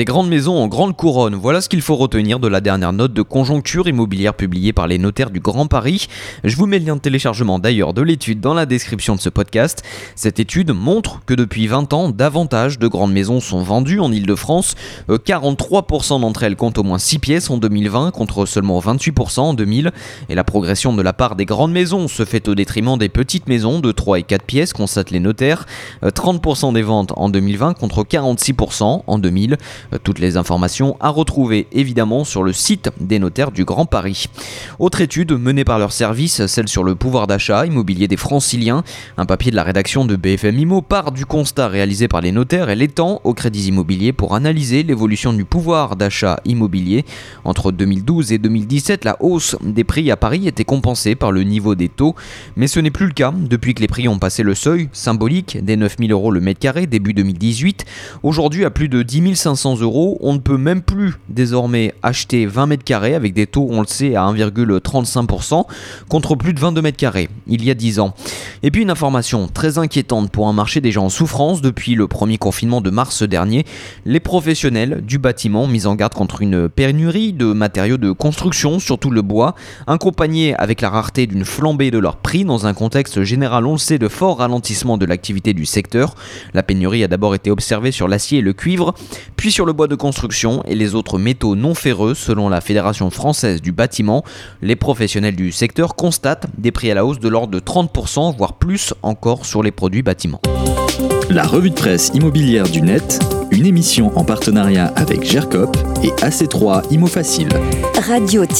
des grandes maisons en grande couronne, voilà ce qu'il faut retenir de la dernière note de conjoncture immobilière publiée par les notaires du Grand Paris. Je vous mets le lien de téléchargement d'ailleurs de l'étude dans la description de ce podcast. Cette étude montre que depuis 20 ans, davantage de grandes maisons sont vendues en Ile-de-France. 43% euh, d'entre elles comptent au moins 6 pièces en 2020 contre seulement 28% en 2000. Et la progression de la part des grandes maisons se fait au détriment des petites maisons de 3 et 4 pièces, constatent les notaires. 30% euh, des ventes en 2020 contre 46% en 2000. Toutes les informations à retrouver évidemment sur le site des notaires du Grand Paris. Autre étude menée par leur service, celle sur le pouvoir d'achat immobilier des franciliens. Un papier de la rédaction de BFM Imo part du constat réalisé par les notaires et l'étend aux crédits immobiliers pour analyser l'évolution du pouvoir d'achat immobilier. Entre 2012 et 2017, la hausse des prix à Paris était compensée par le niveau des taux, mais ce n'est plus le cas depuis que les prix ont passé le seuil symbolique des 9000 euros le mètre carré début 2018. Aujourd'hui, à plus de 10 500 on ne peut même plus désormais acheter 20 mètres carrés avec des taux, on le sait, à 1,35% contre plus de 22 mètres carrés il y a 10 ans. Et puis une information très inquiétante pour un marché déjà en souffrance depuis le premier confinement de mars dernier. Les professionnels du bâtiment mis en garde contre une pénurie de matériaux de construction, surtout le bois, accompagnés avec la rareté d'une flambée de leurs prix dans un contexte général, on le sait, de fort ralentissement de l'activité du secteur. La pénurie a d'abord été observée sur l'acier et le cuivre, puis sur le bois de construction et les autres métaux non ferreux selon la Fédération française du bâtiment. Les professionnels du secteur constatent des prix à la hausse de l'ordre de 30%, voire plus encore sur les produits bâtiments. La revue de presse immobilière du net, une émission en partenariat avec GERCOP et AC3 Imo Facile. Radio-imo.fr